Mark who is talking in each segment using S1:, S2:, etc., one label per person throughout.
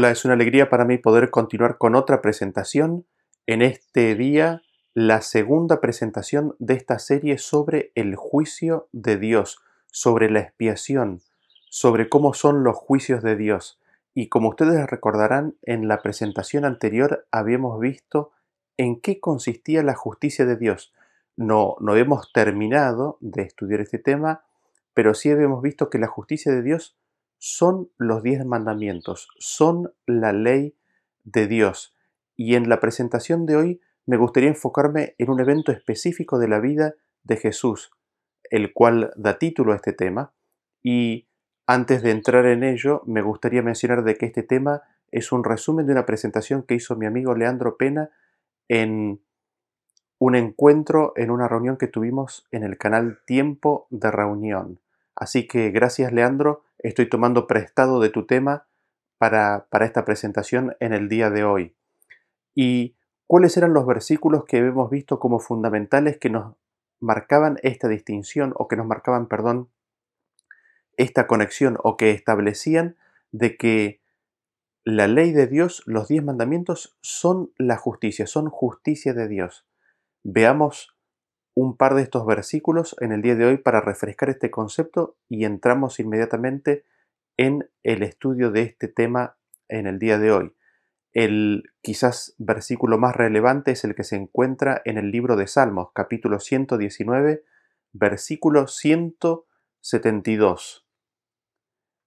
S1: Hola, es una alegría para mí poder continuar con otra presentación. En este día, la segunda presentación de esta serie sobre el juicio de Dios, sobre la expiación, sobre cómo son los juicios de Dios. Y como ustedes recordarán, en la presentación anterior habíamos visto en qué consistía la justicia de Dios. No, no hemos terminado de estudiar este tema, pero sí habíamos visto que la justicia de Dios son los diez mandamientos, son la ley de Dios. Y en la presentación de hoy me gustaría enfocarme en un evento específico de la vida de Jesús, el cual da título a este tema. Y antes de entrar en ello, me gustaría mencionar de que este tema es un resumen de una presentación que hizo mi amigo Leandro Pena en un encuentro, en una reunión que tuvimos en el canal Tiempo de Reunión. Así que gracias Leandro estoy tomando prestado de tu tema para, para esta presentación en el día de hoy. ¿Y cuáles eran los versículos que hemos visto como fundamentales que nos marcaban esta distinción o que nos marcaban, perdón, esta conexión o que establecían de que la ley de Dios, los diez mandamientos, son la justicia, son justicia de Dios. Veamos un par de estos versículos en el día de hoy para refrescar este concepto y entramos inmediatamente en el estudio de este tema en el día de hoy. El quizás versículo más relevante es el que se encuentra en el libro de Salmos, capítulo 119, versículo 172.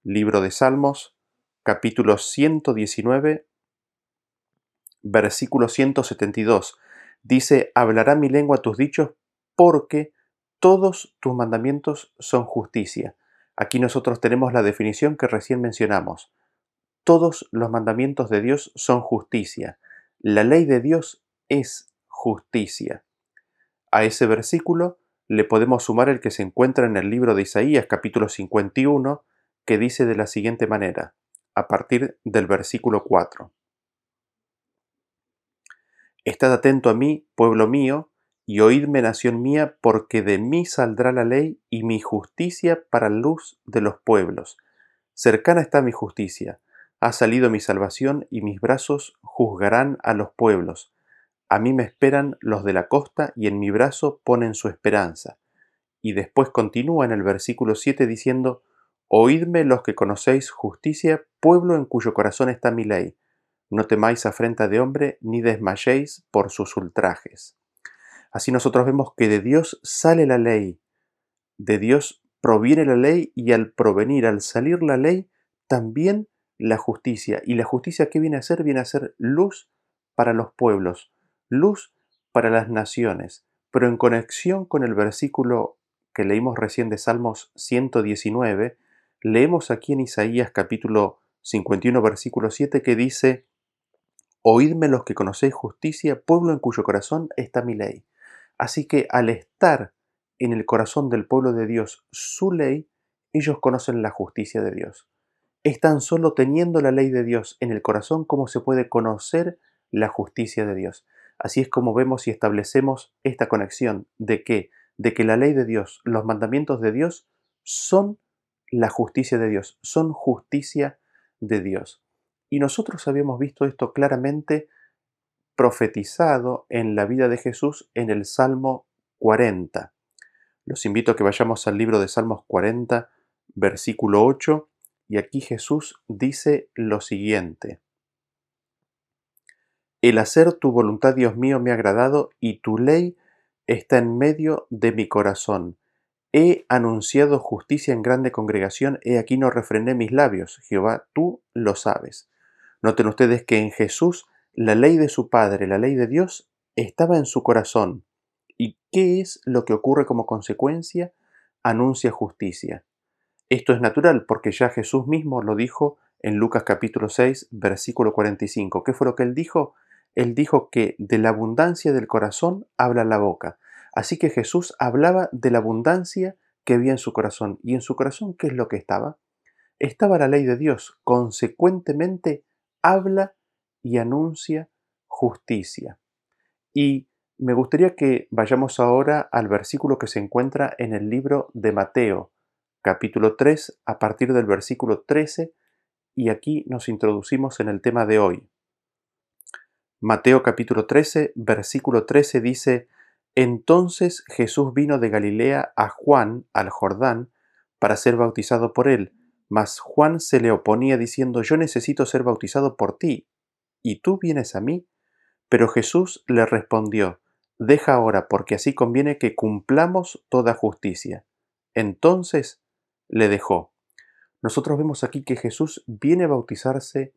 S1: Libro de Salmos, capítulo 119, versículo 172. Dice, hablará mi lengua tus dichos porque todos tus mandamientos son justicia. Aquí nosotros tenemos la definición que recién mencionamos. Todos los mandamientos de Dios son justicia. La ley de Dios es justicia. A ese versículo le podemos sumar el que se encuentra en el libro de Isaías capítulo 51, que dice de la siguiente manera, a partir del versículo 4. Estad atento a mí, pueblo mío, y oídme nación mía, porque de mí saldrá la ley y mi justicia para luz de los pueblos. Cercana está mi justicia, ha salido mi salvación y mis brazos juzgarán a los pueblos. A mí me esperan los de la costa y en mi brazo ponen su esperanza. Y después continúa en el versículo 7 diciendo, Oídme los que conocéis justicia, pueblo en cuyo corazón está mi ley. No temáis afrenta de hombre, ni desmayéis por sus ultrajes. Así nosotros vemos que de Dios sale la ley, de Dios proviene la ley y al provenir, al salir la ley, también la justicia. ¿Y la justicia qué viene a ser? Viene a ser luz para los pueblos, luz para las naciones. Pero en conexión con el versículo que leímos recién de Salmos 119, leemos aquí en Isaías capítulo 51, versículo 7, que dice, Oídme los que conocéis justicia, pueblo en cuyo corazón está mi ley. Así que al estar en el corazón del pueblo de Dios su ley, ellos conocen la justicia de Dios. Es tan solo teniendo la ley de Dios en el corazón como se puede conocer la justicia de Dios. Así es como vemos y establecemos esta conexión de que de que la ley de Dios, los mandamientos de Dios son la justicia de Dios, son justicia de Dios. Y nosotros habíamos visto esto claramente profetizado en la vida de Jesús en el Salmo 40. Los invito a que vayamos al libro de Salmos 40, versículo 8, y aquí Jesús dice lo siguiente. El hacer tu voluntad, Dios mío, me ha agradado, y tu ley está en medio de mi corazón. He anunciado justicia en grande congregación, he aquí no refrené mis labios. Jehová, tú lo sabes. Noten ustedes que en Jesús la ley de su Padre, la ley de Dios, estaba en su corazón. ¿Y qué es lo que ocurre como consecuencia? Anuncia justicia. Esto es natural porque ya Jesús mismo lo dijo en Lucas capítulo 6, versículo 45. ¿Qué fue lo que él dijo? Él dijo que de la abundancia del corazón habla la boca. Así que Jesús hablaba de la abundancia que había en su corazón. ¿Y en su corazón qué es lo que estaba? Estaba la ley de Dios. Consecuentemente, habla y anuncia justicia. Y me gustaría que vayamos ahora al versículo que se encuentra en el libro de Mateo, capítulo 3, a partir del versículo 13, y aquí nos introducimos en el tema de hoy. Mateo capítulo 13, versículo 13 dice, Entonces Jesús vino de Galilea a Juan, al Jordán, para ser bautizado por él, mas Juan se le oponía diciendo, Yo necesito ser bautizado por ti, ¿y tú vienes a mí? Pero Jesús le respondió, Deja ahora, porque así conviene que cumplamos toda justicia. Entonces le dejó. Nosotros vemos aquí que Jesús viene a bautizarse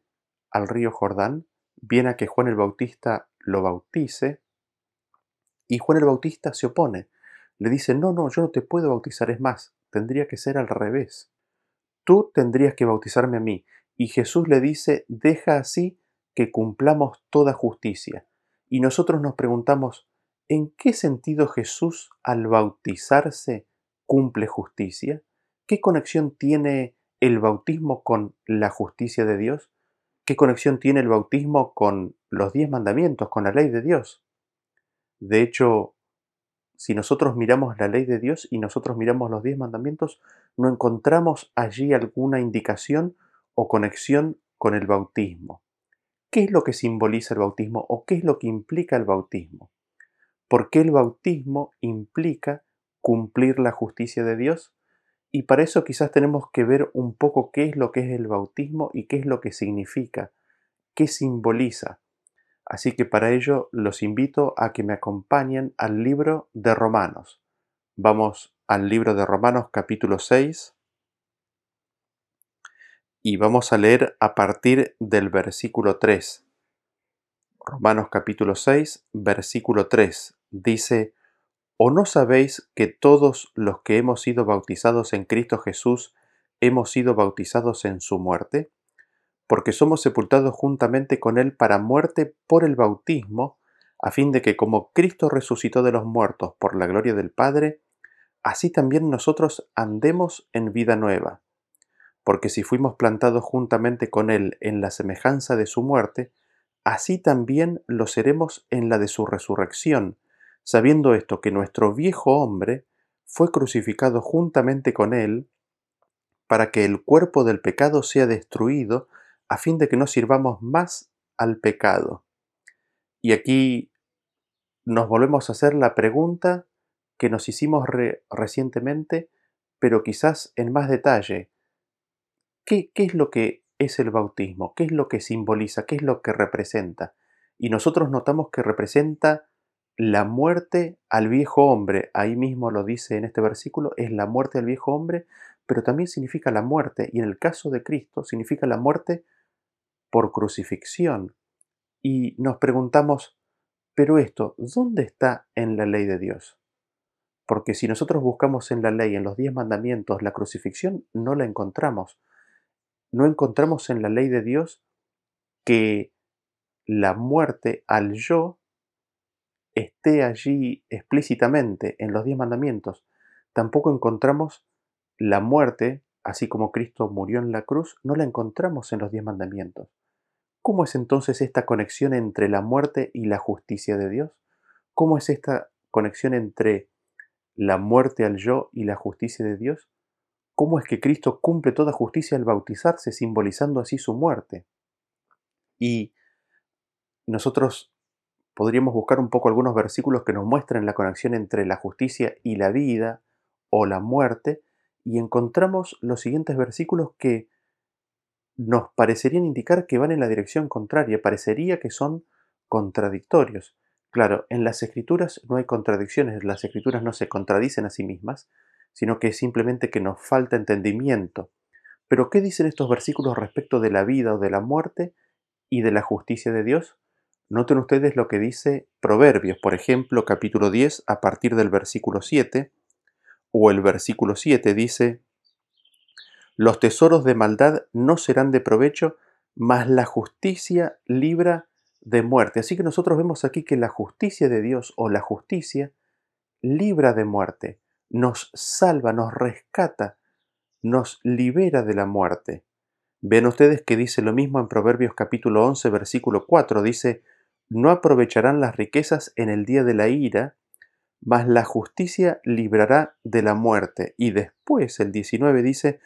S1: al río Jordán, viene a que Juan el Bautista lo bautice, y Juan el Bautista se opone. Le dice, no, no, yo no te puedo bautizar, es más, tendría que ser al revés. Tú tendrías que bautizarme a mí. Y Jesús le dice, deja así que cumplamos toda justicia. Y nosotros nos preguntamos, ¿en qué sentido Jesús al bautizarse cumple justicia? ¿Qué conexión tiene el bautismo con la justicia de Dios? ¿Qué conexión tiene el bautismo con los diez mandamientos, con la ley de Dios? De hecho, si nosotros miramos la ley de Dios y nosotros miramos los diez mandamientos, no encontramos allí alguna indicación o conexión con el bautismo. ¿Qué es lo que simboliza el bautismo o qué es lo que implica el bautismo? ¿Por qué el bautismo implica cumplir la justicia de Dios? Y para eso quizás tenemos que ver un poco qué es lo que es el bautismo y qué es lo que significa, qué simboliza. Así que para ello los invito a que me acompañen al libro de Romanos. Vamos al libro de Romanos capítulo 6 y vamos a leer a partir del versículo 3. Romanos capítulo 6, versículo 3 dice, ¿O no sabéis que todos los que hemos sido bautizados en Cristo Jesús hemos sido bautizados en su muerte? porque somos sepultados juntamente con Él para muerte por el bautismo, a fin de que como Cristo resucitó de los muertos por la gloria del Padre, así también nosotros andemos en vida nueva. Porque si fuimos plantados juntamente con Él en la semejanza de su muerte, así también lo seremos en la de su resurrección, sabiendo esto que nuestro viejo hombre fue crucificado juntamente con Él, para que el cuerpo del pecado sea destruido, a fin de que no sirvamos más al pecado. Y aquí nos volvemos a hacer la pregunta que nos hicimos recientemente, pero quizás en más detalle. ¿Qué, ¿Qué es lo que es el bautismo? ¿Qué es lo que simboliza? ¿Qué es lo que representa? Y nosotros notamos que representa la muerte al viejo hombre. Ahí mismo lo dice en este versículo, es la muerte al viejo hombre, pero también significa la muerte, y en el caso de Cristo significa la muerte por crucifixión. Y nos preguntamos, pero esto, ¿dónde está en la ley de Dios? Porque si nosotros buscamos en la ley, en los diez mandamientos, la crucifixión, no la encontramos. No encontramos en la ley de Dios que la muerte al yo esté allí explícitamente en los diez mandamientos. Tampoco encontramos la muerte así como Cristo murió en la cruz, no la encontramos en los diez mandamientos. ¿Cómo es entonces esta conexión entre la muerte y la justicia de Dios? ¿Cómo es esta conexión entre la muerte al yo y la justicia de Dios? ¿Cómo es que Cristo cumple toda justicia al bautizarse, simbolizando así su muerte? Y nosotros podríamos buscar un poco algunos versículos que nos muestren la conexión entre la justicia y la vida o la muerte, y encontramos los siguientes versículos que nos parecerían indicar que van en la dirección contraria, parecería que son contradictorios. Claro, en las escrituras no hay contradicciones, las escrituras no se contradicen a sí mismas, sino que es simplemente que nos falta entendimiento. Pero ¿qué dicen estos versículos respecto de la vida o de la muerte y de la justicia de Dios? Noten ustedes lo que dice Proverbios, por ejemplo, capítulo 10, a partir del versículo 7, o el versículo 7 dice, los tesoros de maldad no serán de provecho, mas la justicia libra de muerte. Así que nosotros vemos aquí que la justicia de Dios o la justicia libra de muerte, nos salva, nos rescata, nos libera de la muerte. Vean ustedes que dice lo mismo en Proverbios capítulo 11, versículo 4, dice, no aprovecharán las riquezas en el día de la ira, mas la justicia librará de la muerte. Y después el 19 dice,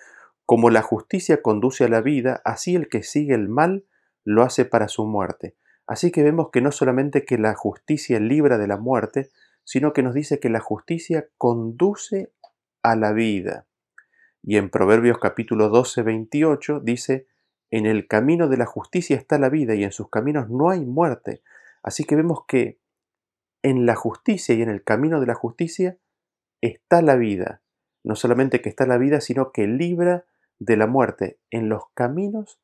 S1: Como la justicia conduce a la vida, así el que sigue el mal lo hace para su muerte. Así que vemos que no solamente que la justicia libra de la muerte, sino que nos dice que la justicia conduce a la vida. Y en Proverbios capítulo 12, 28 dice, en el camino de la justicia está la vida y en sus caminos no hay muerte. Así que vemos que en la justicia y en el camino de la justicia está la vida. No solamente que está la vida, sino que libra de la muerte. En los caminos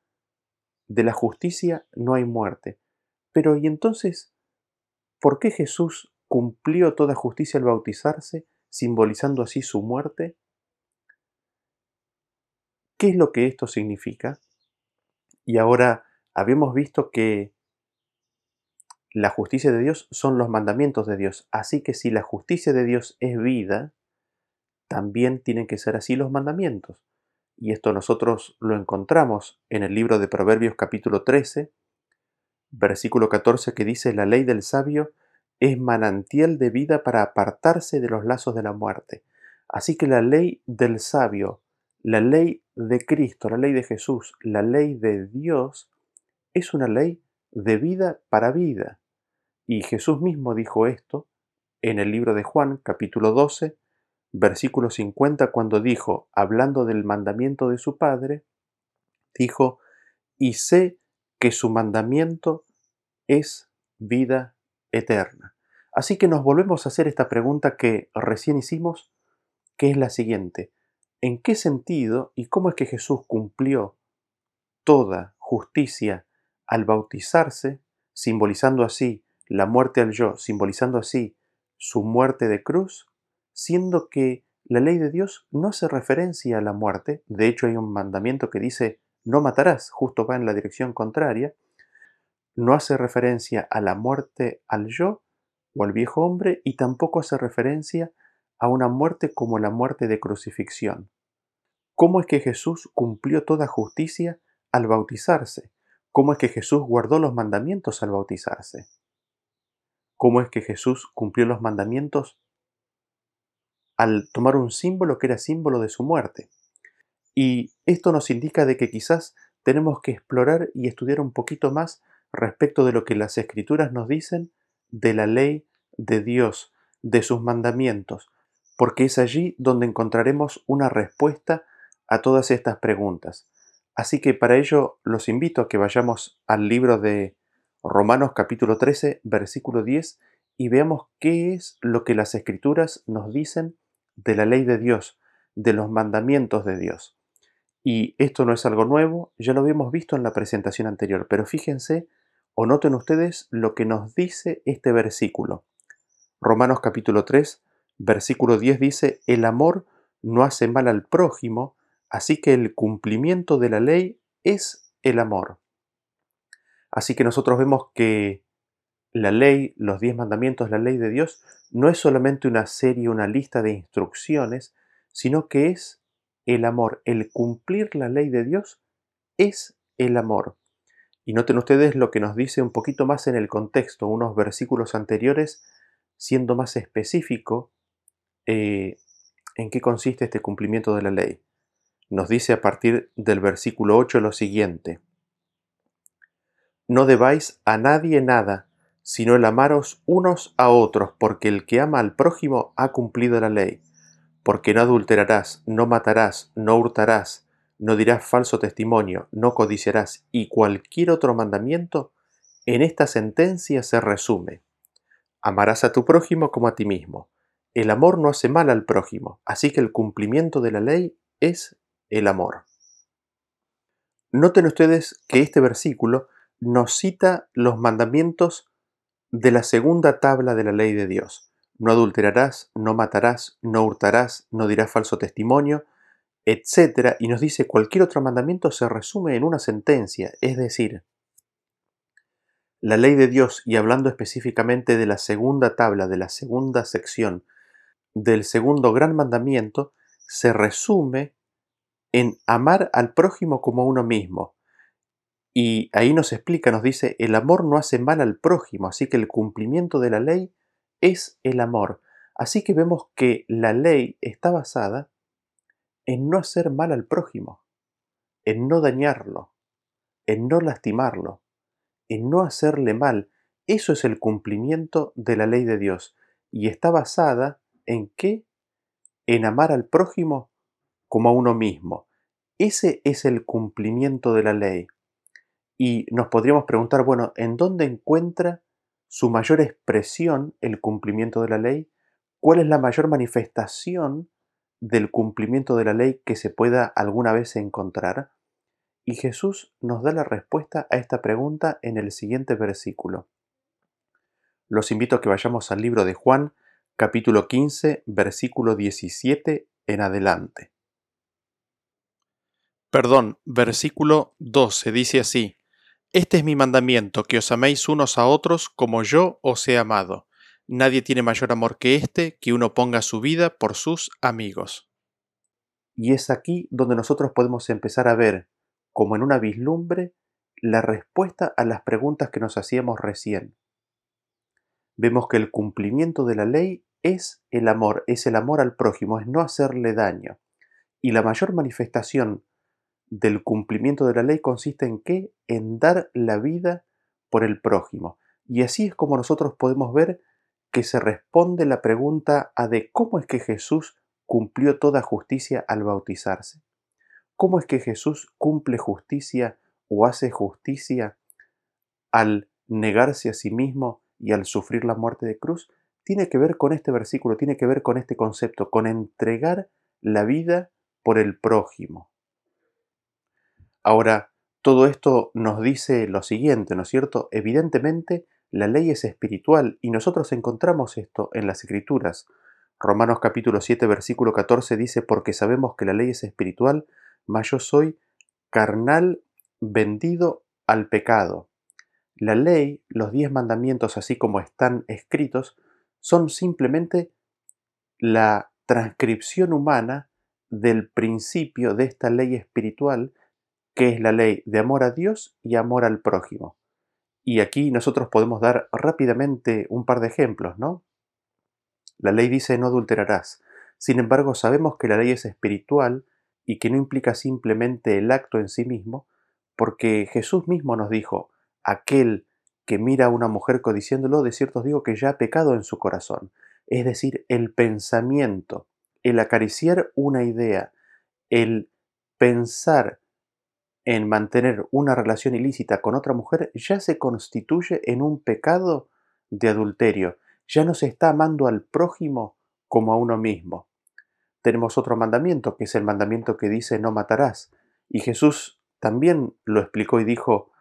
S1: de la justicia no hay muerte. Pero ¿y entonces por qué Jesús cumplió toda justicia al bautizarse, simbolizando así su muerte? ¿Qué es lo que esto significa? Y ahora habíamos visto que la justicia de Dios son los mandamientos de Dios. Así que si la justicia de Dios es vida, también tienen que ser así los mandamientos. Y esto nosotros lo encontramos en el libro de Proverbios capítulo 13, versículo 14 que dice, la ley del sabio es manantial de vida para apartarse de los lazos de la muerte. Así que la ley del sabio, la ley de Cristo, la ley de Jesús, la ley de Dios, es una ley de vida para vida. Y Jesús mismo dijo esto en el libro de Juan, capítulo 12, versículo 50, cuando dijo, hablando del mandamiento de su Padre, dijo, y sé que su mandamiento es vida eterna. Así que nos volvemos a hacer esta pregunta que recién hicimos, que es la siguiente. En qué sentido y cómo es que Jesús cumplió toda justicia al bautizarse, simbolizando así la muerte al yo, simbolizando así su muerte de cruz, siendo que la ley de Dios no hace referencia a la muerte, de hecho hay un mandamiento que dice no matarás, justo va en la dirección contraria, no hace referencia a la muerte al yo o al viejo hombre y tampoco hace referencia a una muerte como la muerte de crucifixión. ¿Cómo es que Jesús cumplió toda justicia al bautizarse? ¿Cómo es que Jesús guardó los mandamientos al bautizarse? ¿Cómo es que Jesús cumplió los mandamientos al tomar un símbolo que era símbolo de su muerte? Y esto nos indica de que quizás tenemos que explorar y estudiar un poquito más respecto de lo que las escrituras nos dicen de la ley de Dios, de sus mandamientos, porque es allí donde encontraremos una respuesta a todas estas preguntas. Así que para ello los invito a que vayamos al libro de Romanos capítulo 13, versículo 10, y veamos qué es lo que las escrituras nos dicen de la ley de Dios, de los mandamientos de Dios. Y esto no es algo nuevo, ya lo habíamos visto en la presentación anterior, pero fíjense o noten ustedes lo que nos dice este versículo. Romanos capítulo 3, Versículo 10 dice, el amor no hace mal al prójimo, así que el cumplimiento de la ley es el amor. Así que nosotros vemos que la ley, los diez mandamientos, la ley de Dios, no es solamente una serie, una lista de instrucciones, sino que es el amor. El cumplir la ley de Dios es el amor. Y noten ustedes lo que nos dice un poquito más en el contexto, unos versículos anteriores, siendo más específico, eh, en qué consiste este cumplimiento de la ley. Nos dice a partir del versículo 8 lo siguiente. No debáis a nadie nada, sino el amaros unos a otros, porque el que ama al prójimo ha cumplido la ley. Porque no adulterarás, no matarás, no hurtarás, no dirás falso testimonio, no codiciarás, y cualquier otro mandamiento, en esta sentencia se resume. Amarás a tu prójimo como a ti mismo. El amor no hace mal al prójimo, así que el cumplimiento de la ley es el amor. Noten ustedes que este versículo nos cita los mandamientos de la segunda tabla de la ley de Dios. No adulterarás, no matarás, no hurtarás, no dirás falso testimonio, etc. Y nos dice cualquier otro mandamiento se resume en una sentencia, es decir, la ley de Dios, y hablando específicamente de la segunda tabla, de la segunda sección del segundo gran mandamiento se resume en amar al prójimo como a uno mismo. Y ahí nos explica, nos dice, el amor no hace mal al prójimo, así que el cumplimiento de la ley es el amor. Así que vemos que la ley está basada en no hacer mal al prójimo. en no dañarlo, en no lastimarlo, en no hacerle mal. Eso es el cumplimiento de la ley de Dios y está basada en qué? En amar al prójimo como a uno mismo. Ese es el cumplimiento de la ley. Y nos podríamos preguntar, bueno, ¿en dónde encuentra su mayor expresión el cumplimiento de la ley? ¿Cuál es la mayor manifestación del cumplimiento de la ley que se pueda alguna vez encontrar? Y Jesús nos da la respuesta a esta pregunta en el siguiente versículo. Los invito a que vayamos al libro de Juan, capítulo 15, versículo 17 en adelante. Perdón, versículo 12 dice así, Este es mi mandamiento, que os améis unos a otros como yo os he amado. Nadie tiene mayor amor que este, que uno ponga su vida por sus amigos. Y es aquí donde nosotros podemos empezar a ver, como en una vislumbre, la respuesta a las preguntas que nos hacíamos recién. Vemos que el cumplimiento de la ley es el amor, es el amor al prójimo, es no hacerle daño. Y la mayor manifestación del cumplimiento de la ley consiste en qué? En dar la vida por el prójimo. Y así es como nosotros podemos ver que se responde la pregunta a de cómo es que Jesús cumplió toda justicia al bautizarse. ¿Cómo es que Jesús cumple justicia o hace justicia al negarse a sí mismo y al sufrir la muerte de cruz? Tiene que ver con este versículo, tiene que ver con este concepto, con entregar la vida por el prójimo. Ahora, todo esto nos dice lo siguiente, ¿no es cierto? Evidentemente, la ley es espiritual y nosotros encontramos esto en las escrituras. Romanos capítulo 7 versículo 14 dice, porque sabemos que la ley es espiritual, mas yo soy carnal vendido al pecado. La ley, los diez mandamientos así como están escritos, son simplemente la transcripción humana del principio de esta ley espiritual, que es la ley de amor a Dios y amor al prójimo. Y aquí nosotros podemos dar rápidamente un par de ejemplos, ¿no? La ley dice no adulterarás. Sin embargo, sabemos que la ley es espiritual y que no implica simplemente el acto en sí mismo, porque Jesús mismo nos dijo, aquel que mira a una mujer codiciándolo, de cierto os digo que ya ha pecado en su corazón. Es decir, el pensamiento, el acariciar una idea, el pensar en mantener una relación ilícita con otra mujer ya se constituye en un pecado de adulterio. Ya no se está amando al prójimo como a uno mismo. Tenemos otro mandamiento, que es el mandamiento que dice no matarás. Y Jesús también lo explicó y dijo,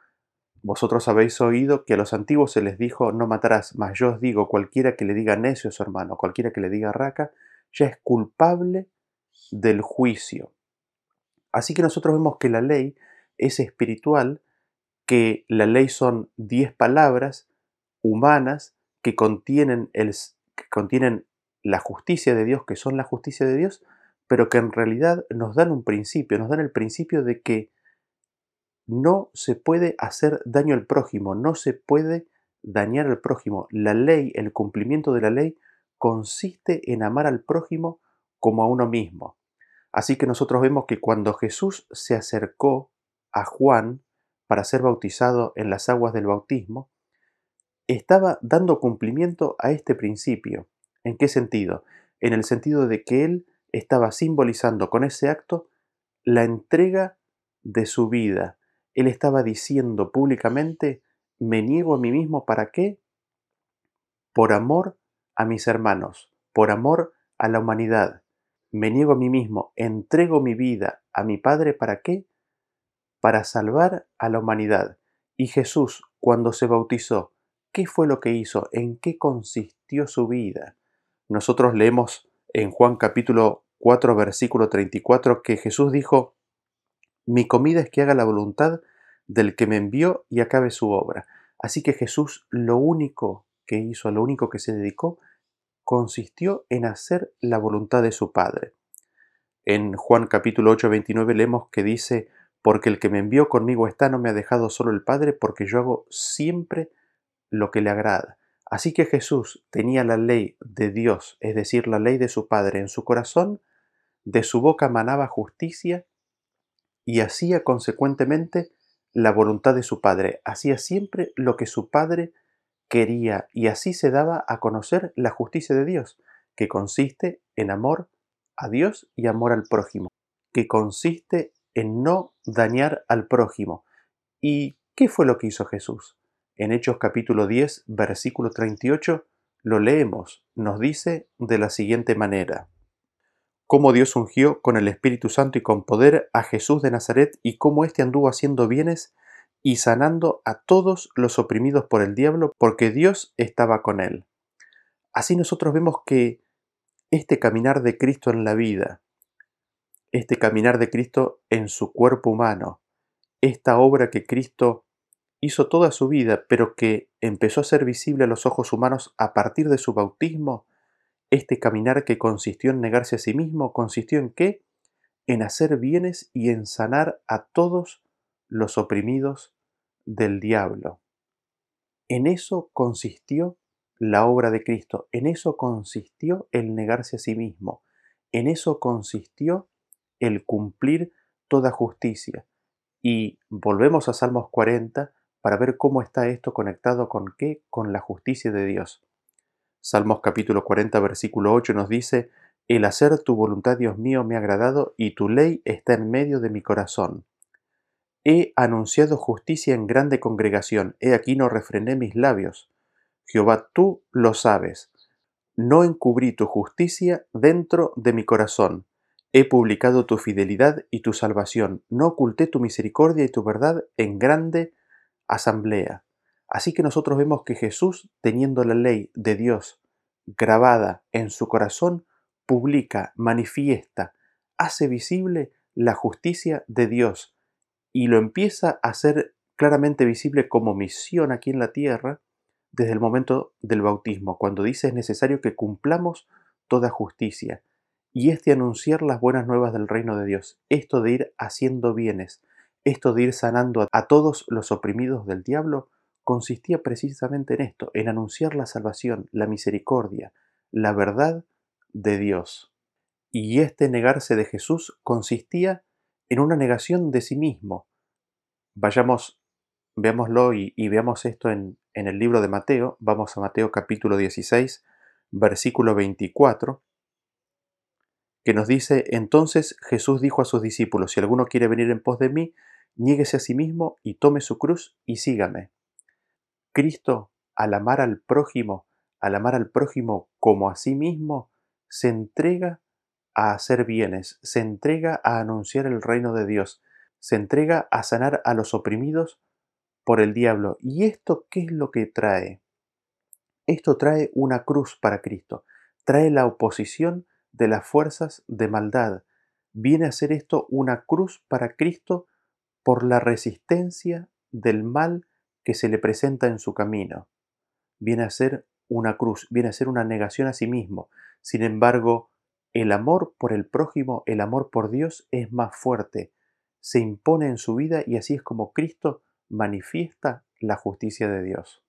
S1: vosotros habéis oído que a los antiguos se les dijo no matarás, mas yo os digo, cualquiera que le diga necio a su hermano, cualquiera que le diga raca, ya es culpable del juicio. Así que nosotros vemos que la ley es espiritual, que la ley son diez palabras humanas que contienen, el, que contienen la justicia de Dios, que son la justicia de Dios, pero que en realidad nos dan un principio, nos dan el principio de que no se puede hacer daño al prójimo, no se puede dañar al prójimo. La ley, el cumplimiento de la ley, consiste en amar al prójimo como a uno mismo. Así que nosotros vemos que cuando Jesús se acercó a Juan para ser bautizado en las aguas del bautismo, estaba dando cumplimiento a este principio. ¿En qué sentido? En el sentido de que él estaba simbolizando con ese acto la entrega de su vida. Él estaba diciendo públicamente, me niego a mí mismo para qué? Por amor a mis hermanos, por amor a la humanidad. Me niego a mí mismo, entrego mi vida a mi Padre para qué? Para salvar a la humanidad. Y Jesús, cuando se bautizó, ¿qué fue lo que hizo? ¿En qué consistió su vida? Nosotros leemos en Juan capítulo 4, versículo 34, que Jesús dijo, Mi comida es que haga la voluntad del que me envió y acabe su obra. Así que Jesús lo único que hizo, lo único que se dedicó, consistió en hacer la voluntad de su Padre. En Juan capítulo 8, 29 leemos que dice, porque el que me envió conmigo está, no me ha dejado solo el Padre, porque yo hago siempre lo que le agrada. Así que Jesús tenía la ley de Dios, es decir, la ley de su Padre en su corazón, de su boca manaba justicia y hacía consecuentemente la voluntad de su Padre, hacía siempre lo que su Padre quería y así se daba a conocer la justicia de Dios, que consiste en amor a Dios y amor al prójimo, que consiste en no dañar al prójimo. ¿Y qué fue lo que hizo Jesús? En Hechos capítulo 10, versículo 38, lo leemos, nos dice de la siguiente manera. Cómo Dios ungió con el Espíritu Santo y con poder a Jesús de Nazaret y cómo éste anduvo haciendo bienes y sanando a todos los oprimidos por el diablo, porque Dios estaba con él. Así nosotros vemos que este caminar de Cristo en la vida, este caminar de Cristo en su cuerpo humano, esta obra que Cristo hizo toda su vida, pero que empezó a ser visible a los ojos humanos a partir de su bautismo, este caminar que consistió en negarse a sí mismo, consistió en qué? En hacer bienes y en sanar a todos los oprimidos del diablo. En eso consistió la obra de Cristo, en eso consistió el negarse a sí mismo, en eso consistió el cumplir toda justicia. Y volvemos a Salmos 40 para ver cómo está esto conectado con qué, con la justicia de Dios. Salmos capítulo 40 versículo 8 nos dice, El hacer tu voluntad, Dios mío, me ha agradado y tu ley está en medio de mi corazón. He anunciado justicia en grande congregación, he aquí no refrené mis labios. Jehová, tú lo sabes. No encubrí tu justicia dentro de mi corazón. He publicado tu fidelidad y tu salvación. No oculté tu misericordia y tu verdad en grande asamblea. Así que nosotros vemos que Jesús, teniendo la ley de Dios grabada en su corazón, publica, manifiesta, hace visible la justicia de Dios y lo empieza a hacer claramente visible como misión aquí en la tierra desde el momento del bautismo, cuando dice es necesario que cumplamos toda justicia. Y este anunciar las buenas nuevas del reino de Dios, esto de ir haciendo bienes, esto de ir sanando a todos los oprimidos del diablo, consistía precisamente en esto, en anunciar la salvación, la misericordia, la verdad de Dios. Y este negarse de Jesús consistía en una negación de sí mismo. Vayamos, veámoslo y, veamos esto en, en el libro de Mateo, vamos a Mateo capítulo 16, versículo 24, que nos dice, entonces Jesús dijo a sus discípulos, si alguno quiere venir en pos de mí, niéguese a sí mismo y tome su cruz y sígame. Cristo, al amar al prójimo, al amar al prójimo como a sí mismo, se entrega a hacer bienes, se entrega a anunciar el reino de Dios, se entrega a sanar a los oprimidos por el diablo. ¿Y esto qué es lo que trae? Esto trae una cruz para Cristo, trae la oposición de las fuerzas de maldad. Viene a ser esto una cruz para Cristo por la resistencia del mal que se le presenta en su camino. Viene a ser una cruz, viene a ser una negación a sí mismo. Sin embargo, el amor por el prójimo, el amor por Dios es más fuerte, se impone en su vida y así es como Cristo manifiesta la justicia de Dios.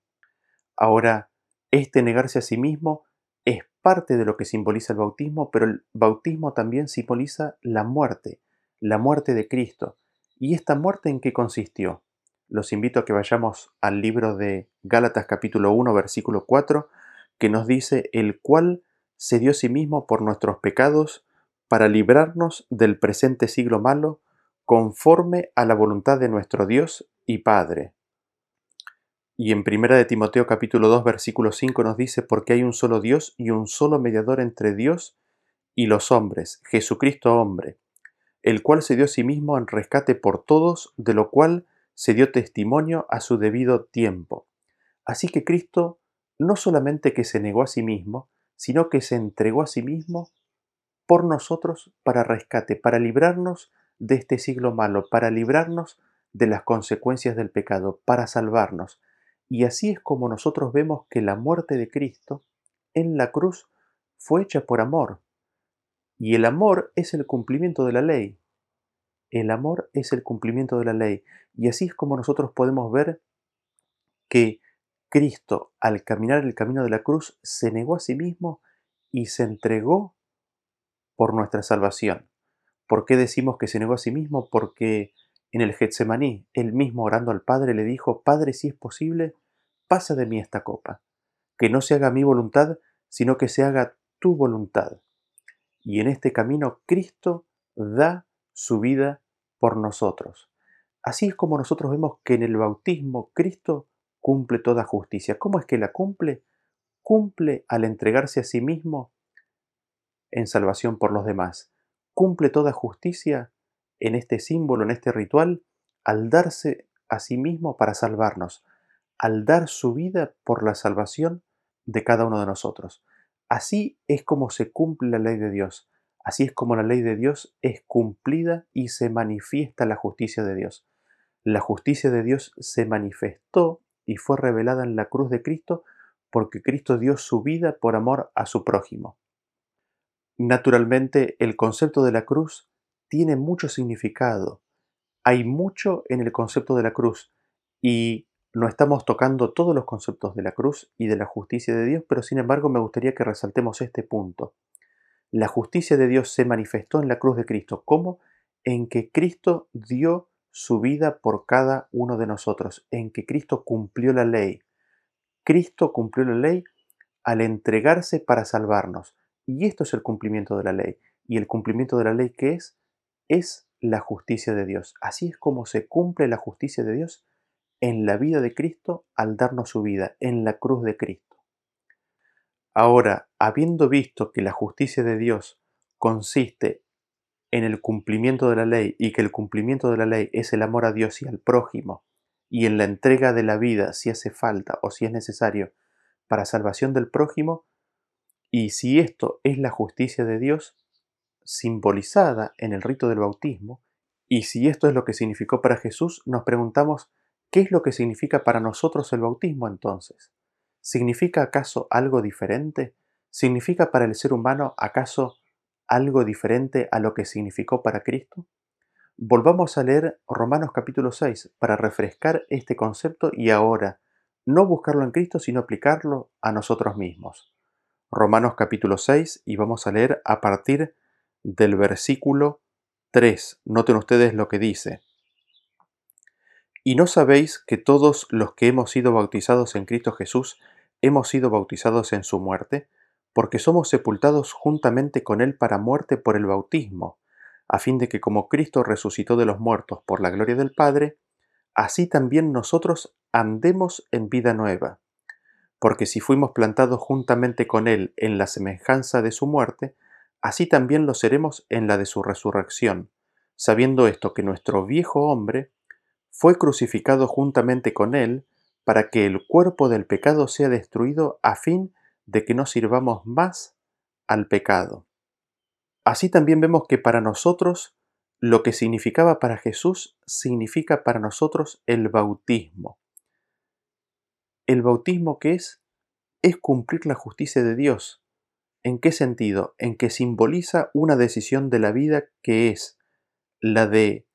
S1: Ahora, este negarse a sí mismo parte de lo que simboliza el bautismo, pero el bautismo también simboliza la muerte, la muerte de Cristo. ¿Y esta muerte en qué consistió? Los invito a que vayamos al libro de Gálatas capítulo 1 versículo 4, que nos dice, el cual se dio a sí mismo por nuestros pecados para librarnos del presente siglo malo, conforme a la voluntad de nuestro Dios y Padre. Y en primera de Timoteo capítulo 2 versículo 5 nos dice, porque hay un solo Dios y un solo mediador entre Dios y los hombres, Jesucristo hombre, el cual se dio a sí mismo en rescate por todos, de lo cual se dio testimonio a su debido tiempo. Así que Cristo no solamente que se negó a sí mismo, sino que se entregó a sí mismo por nosotros para rescate, para librarnos de este siglo malo, para librarnos de las consecuencias del pecado, para salvarnos. Y así es como nosotros vemos que la muerte de Cristo en la cruz fue hecha por amor. Y el amor es el cumplimiento de la ley. El amor es el cumplimiento de la ley. Y así es como nosotros podemos ver que Cristo, al caminar el camino de la cruz, se negó a sí mismo y se entregó por nuestra salvación. ¿Por qué decimos que se negó a sí mismo? Porque en el Getsemaní, él mismo orando al Padre le dijo, Padre, si es posible, pasa de mí esta copa, que no se haga mi voluntad, sino que se haga tu voluntad. Y en este camino Cristo da su vida por nosotros. Así es como nosotros vemos que en el bautismo Cristo cumple toda justicia. ¿Cómo es que la cumple? Cumple al entregarse a sí mismo en salvación por los demás. Cumple toda justicia en este símbolo, en este ritual, al darse a sí mismo para salvarnos, al dar su vida por la salvación de cada uno de nosotros. Así es como se cumple la ley de Dios. Así es como la ley de Dios es cumplida y se manifiesta la justicia de Dios. La justicia de Dios se manifestó y fue revelada en la cruz de Cristo porque Cristo dio su vida por amor a su prójimo. Naturalmente, el concepto de la cruz tiene mucho significado. Hay mucho en el concepto de la cruz y no estamos tocando todos los conceptos de la cruz y de la justicia de Dios, pero sin embargo me gustaría que resaltemos este punto. La justicia de Dios se manifestó en la cruz de Cristo. ¿Cómo? En que Cristo dio su vida por cada uno de nosotros, en que Cristo cumplió la ley. Cristo cumplió la ley al entregarse para salvarnos. Y esto es el cumplimiento de la ley. ¿Y el cumplimiento de la ley qué es? Es la justicia de Dios. Así es como se cumple la justicia de Dios en la vida de Cristo al darnos su vida, en la cruz de Cristo. Ahora, habiendo visto que la justicia de Dios consiste en el cumplimiento de la ley y que el cumplimiento de la ley es el amor a Dios y al prójimo, y en la entrega de la vida si hace falta o si es necesario para salvación del prójimo, y si esto es la justicia de Dios simbolizada en el rito del bautismo, y si esto es lo que significó para Jesús, nos preguntamos, ¿qué es lo que significa para nosotros el bautismo entonces? ¿Significa acaso algo diferente? ¿Significa para el ser humano acaso algo diferente a lo que significó para Cristo? Volvamos a leer Romanos capítulo 6 para refrescar este concepto y ahora no buscarlo en Cristo, sino aplicarlo a nosotros mismos. Romanos capítulo 6 y vamos a leer a partir del versículo 3. Noten ustedes lo que dice. ¿Y no sabéis que todos los que hemos sido bautizados en Cristo Jesús hemos sido bautizados en su muerte, porque somos sepultados juntamente con él para muerte por el bautismo, a fin de que como Cristo resucitó de los muertos por la gloria del Padre, así también nosotros andemos en vida nueva. Porque si fuimos plantados juntamente con Él en la semejanza de su muerte, así también lo seremos en la de su resurrección, sabiendo esto que nuestro viejo hombre fue crucificado juntamente con Él, para que el cuerpo del pecado sea destruido a fin de que no sirvamos más al pecado. Así también vemos que para nosotros lo que significaba para Jesús significa para nosotros el bautismo. El bautismo que es es cumplir la justicia de Dios. ¿En qué sentido? En que simboliza una decisión de la vida que es la de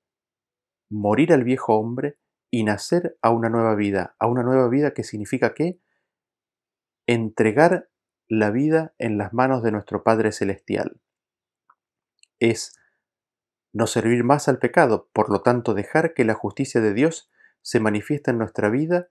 S1: morir al viejo hombre y nacer a una nueva vida, a una nueva vida que significa qué? Entregar la vida en las manos de nuestro Padre Celestial. Es no servir más al pecado, por lo tanto dejar que la justicia de Dios se manifieste en nuestra vida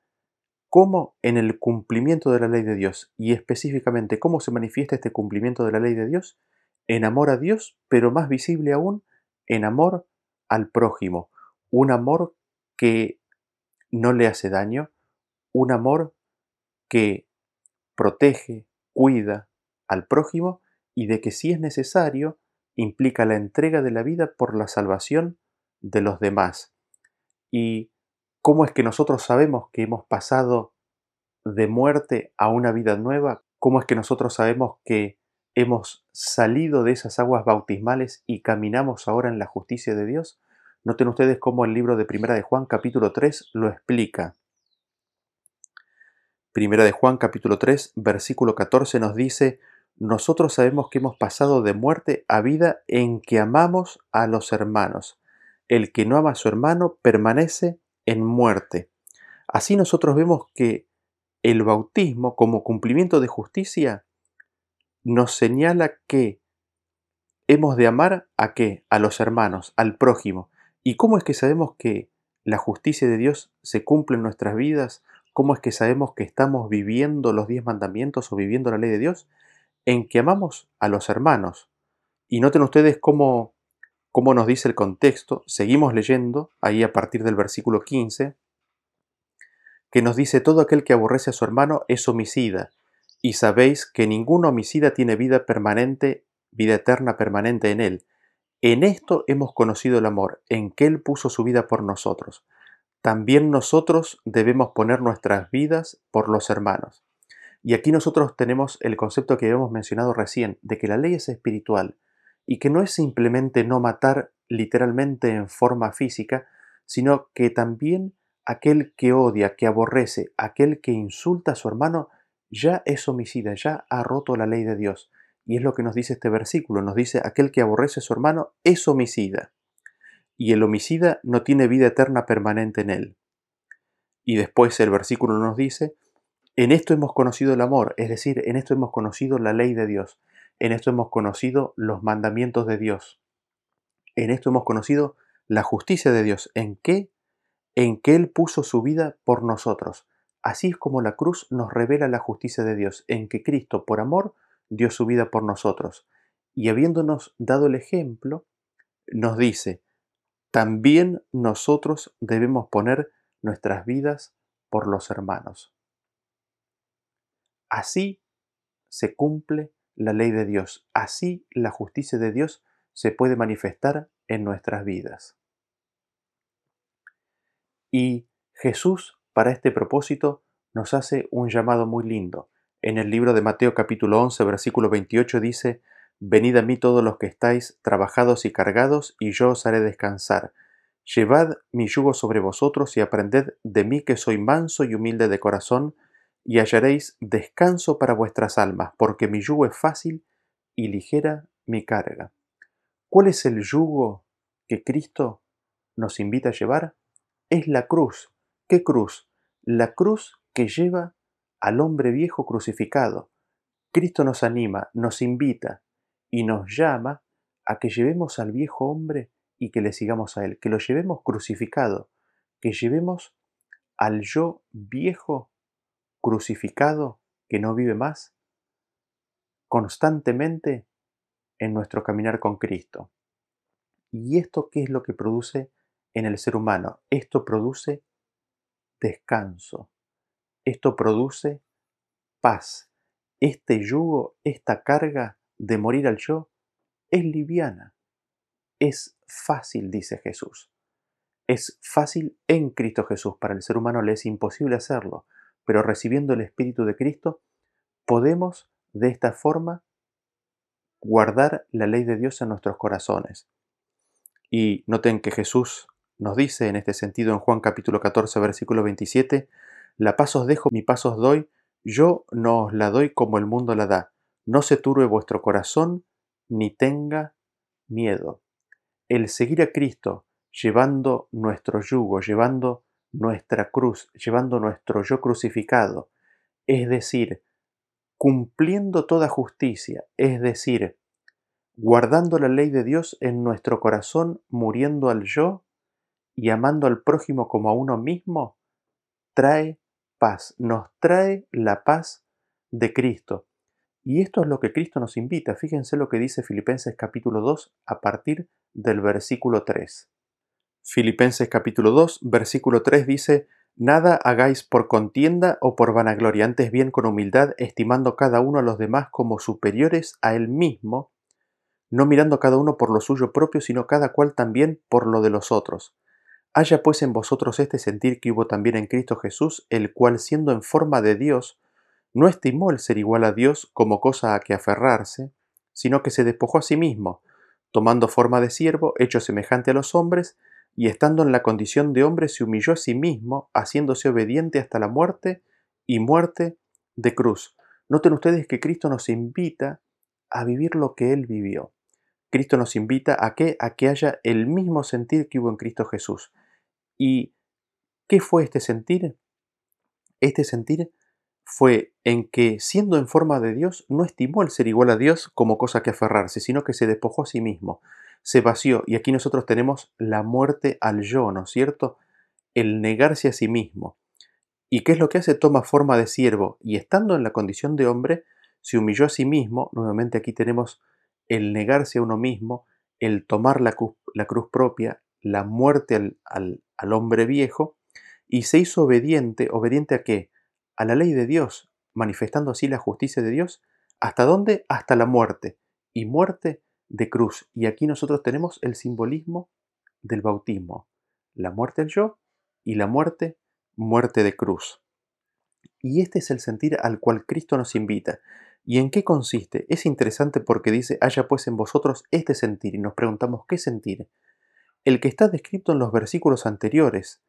S1: como en el cumplimiento de la ley de Dios. Y específicamente, ¿cómo se manifiesta este cumplimiento de la ley de Dios? En amor a Dios, pero más visible aún, en amor al prójimo. Un amor que no le hace daño, un amor que protege, cuida al prójimo y de que si es necesario implica la entrega de la vida por la salvación de los demás. ¿Y cómo es que nosotros sabemos que hemos pasado de muerte a una vida nueva? ¿Cómo es que nosotros sabemos que hemos salido de esas aguas bautismales y caminamos ahora en la justicia de Dios? Noten ustedes cómo el libro de Primera de Juan capítulo 3 lo explica. Primera de Juan capítulo 3 versículo 14 nos dice, nosotros sabemos que hemos pasado de muerte a vida en que amamos a los hermanos. El que no ama a su hermano permanece en muerte. Así nosotros vemos que el bautismo como cumplimiento de justicia nos señala que hemos de amar a qué? A los hermanos, al prójimo. ¿Y cómo es que sabemos que la justicia de Dios se cumple en nuestras vidas? ¿Cómo es que sabemos que estamos viviendo los diez mandamientos o viviendo la ley de Dios? En que amamos a los hermanos. Y noten ustedes cómo, cómo nos dice el contexto. Seguimos leyendo ahí a partir del versículo 15, que nos dice, todo aquel que aborrece a su hermano es homicida, y sabéis que ningún homicida tiene vida permanente vida eterna permanente en Él. En esto hemos conocido el amor, en que Él puso su vida por nosotros. También nosotros debemos poner nuestras vidas por los hermanos. Y aquí nosotros tenemos el concepto que hemos mencionado recién, de que la ley es espiritual y que no es simplemente no matar literalmente en forma física, sino que también aquel que odia, que aborrece, aquel que insulta a su hermano, ya es homicida, ya ha roto la ley de Dios. Y es lo que nos dice este versículo. Nos dice, aquel que aborrece a su hermano es homicida. Y el homicida no tiene vida eterna permanente en él. Y después el versículo nos dice, en esto hemos conocido el amor, es decir, en esto hemos conocido la ley de Dios, en esto hemos conocido los mandamientos de Dios, en esto hemos conocido la justicia de Dios. ¿En qué? En que Él puso su vida por nosotros. Así es como la cruz nos revela la justicia de Dios, en que Cristo, por amor, dio su vida por nosotros. Y habiéndonos dado el ejemplo, nos dice, también nosotros debemos poner nuestras vidas por los hermanos. Así se cumple la ley de Dios, así la justicia de Dios se puede manifestar en nuestras vidas. Y Jesús, para este propósito, nos hace un llamado muy lindo. En el libro de Mateo capítulo 11, versículo 28 dice, Venid a mí todos los que estáis trabajados y cargados, y yo os haré descansar. Llevad mi yugo sobre vosotros y aprended de mí que soy manso y humilde de corazón, y hallaréis descanso para vuestras almas, porque mi yugo es fácil y ligera mi carga. ¿Cuál es el yugo que Cristo nos invita a llevar? Es la cruz. ¿Qué cruz? La cruz que lleva al hombre viejo crucificado. Cristo nos anima, nos invita y nos llama a que llevemos al viejo hombre y que le sigamos a él, que lo llevemos crucificado, que llevemos al yo viejo crucificado que no vive más constantemente en nuestro caminar con Cristo. ¿Y esto qué es lo que produce en el ser humano? Esto produce descanso, esto produce paz. Este yugo, esta carga de morir al yo, es liviana. Es fácil, dice Jesús. Es fácil en Cristo Jesús. Para el ser humano le es imposible hacerlo, pero recibiendo el Espíritu de Cristo, podemos de esta forma guardar la ley de Dios en nuestros corazones. Y noten que Jesús nos dice en este sentido en Juan capítulo 14, versículo 27, la paz os dejo, mi paz os doy, yo no os la doy como el mundo la da. No se turbe vuestro corazón, ni tenga miedo. El seguir a Cristo, llevando nuestro yugo, llevando nuestra cruz, llevando nuestro yo crucificado, es decir, cumpliendo toda justicia, es decir, guardando la ley de Dios en nuestro corazón, muriendo al yo y amando al prójimo como a uno mismo, trae paz, nos trae la paz de Cristo. Y esto es lo que Cristo nos invita. Fíjense lo que dice Filipenses capítulo 2 a partir del versículo 3. Filipenses capítulo 2, versículo 3 dice, Nada hagáis por contienda o por vanagloria, antes bien con humildad, estimando cada uno a los demás como superiores a él mismo, no mirando cada uno por lo suyo propio, sino cada cual también por lo de los otros. Haya pues en vosotros este sentir que hubo también en Cristo Jesús, el cual siendo en forma de Dios, no estimó el ser igual a Dios como cosa a que aferrarse, sino que se despojó a sí mismo, tomando forma de siervo, hecho semejante a los hombres, y estando en la condición de hombre se humilló a sí mismo, haciéndose obediente hasta la muerte y muerte de cruz. Noten ustedes que Cristo nos invita a vivir lo que Él vivió. Cristo nos invita a que, a que haya el mismo sentir que hubo en Cristo Jesús. ¿Y qué fue este sentir? Este sentir fue en que, siendo en forma de Dios, no estimó el ser igual a Dios como cosa que aferrarse, sino que se despojó a sí mismo, se vació, y aquí nosotros tenemos la muerte al yo, ¿no es cierto? El negarse a sí mismo. ¿Y qué es lo que hace? Toma forma de siervo, y estando en la condición de hombre, se humilló a sí mismo, nuevamente aquí tenemos el negarse a uno mismo, el tomar la cruz, propia, la muerte al, al, al hombre viejo, y se hizo obediente, obediente a qué? A la ley de Dios, manifestando así la justicia de Dios, ¿hasta dónde? Hasta la muerte, y muerte de cruz. Y aquí nosotros tenemos el simbolismo del bautismo, la muerte del yo y la muerte, muerte de cruz. Y este es el sentir al cual Cristo nos invita. ¿Y en qué consiste? Es interesante porque dice, haya pues en vosotros este sentir, y nos preguntamos, ¿qué sentir? El que está descrito en los versículos anteriores,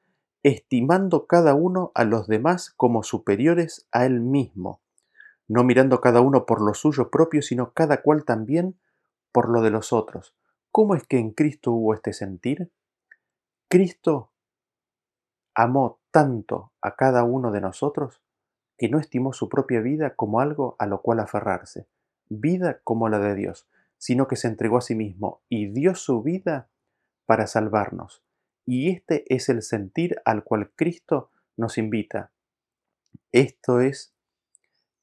S1: estimando cada uno a los demás como superiores a él mismo, no mirando cada uno por lo suyo propio, sino cada cual también por lo de los otros. ¿Cómo es que en Cristo hubo este sentir? Cristo amó tanto a cada uno de nosotros que no estimó su propia vida como algo a lo cual aferrarse, vida como la de Dios, sino que se entregó a sí mismo y dio su vida para salvarnos. Y este es el sentir al cual Cristo nos invita. Esto es,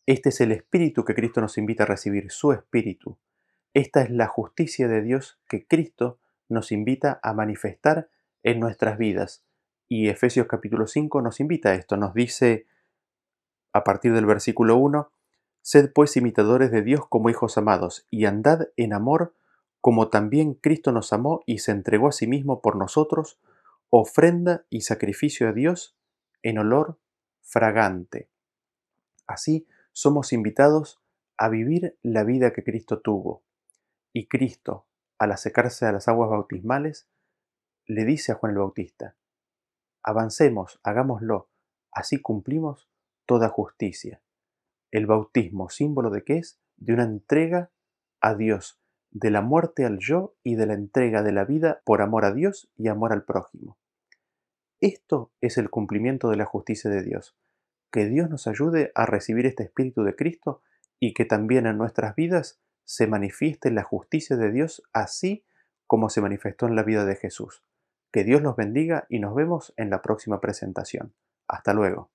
S1: este es el espíritu que Cristo nos invita a recibir, su espíritu. Esta es la justicia de Dios que Cristo nos invita a manifestar en nuestras vidas. Y Efesios capítulo 5 nos invita a esto, nos dice a partir del versículo 1, Sed pues imitadores de Dios como hijos amados, y andad en amor como también Cristo nos amó y se entregó a sí mismo por nosotros, ofrenda y sacrificio a Dios en olor fragante. Así somos invitados a vivir la vida que Cristo tuvo. Y Cristo, al acercarse a las aguas bautismales, le dice a Juan el Bautista, avancemos, hagámoslo, así cumplimos toda justicia. El bautismo, símbolo de qué es? De una entrega a Dios, de la muerte al yo y de la entrega de la vida por amor a Dios y amor al prójimo. Esto es el cumplimiento de la justicia de Dios. Que Dios nos ayude a recibir este Espíritu de Cristo y que también en nuestras vidas se manifieste la justicia de Dios así como se manifestó en la vida de Jesús. Que Dios los bendiga y nos vemos en la próxima presentación. Hasta luego.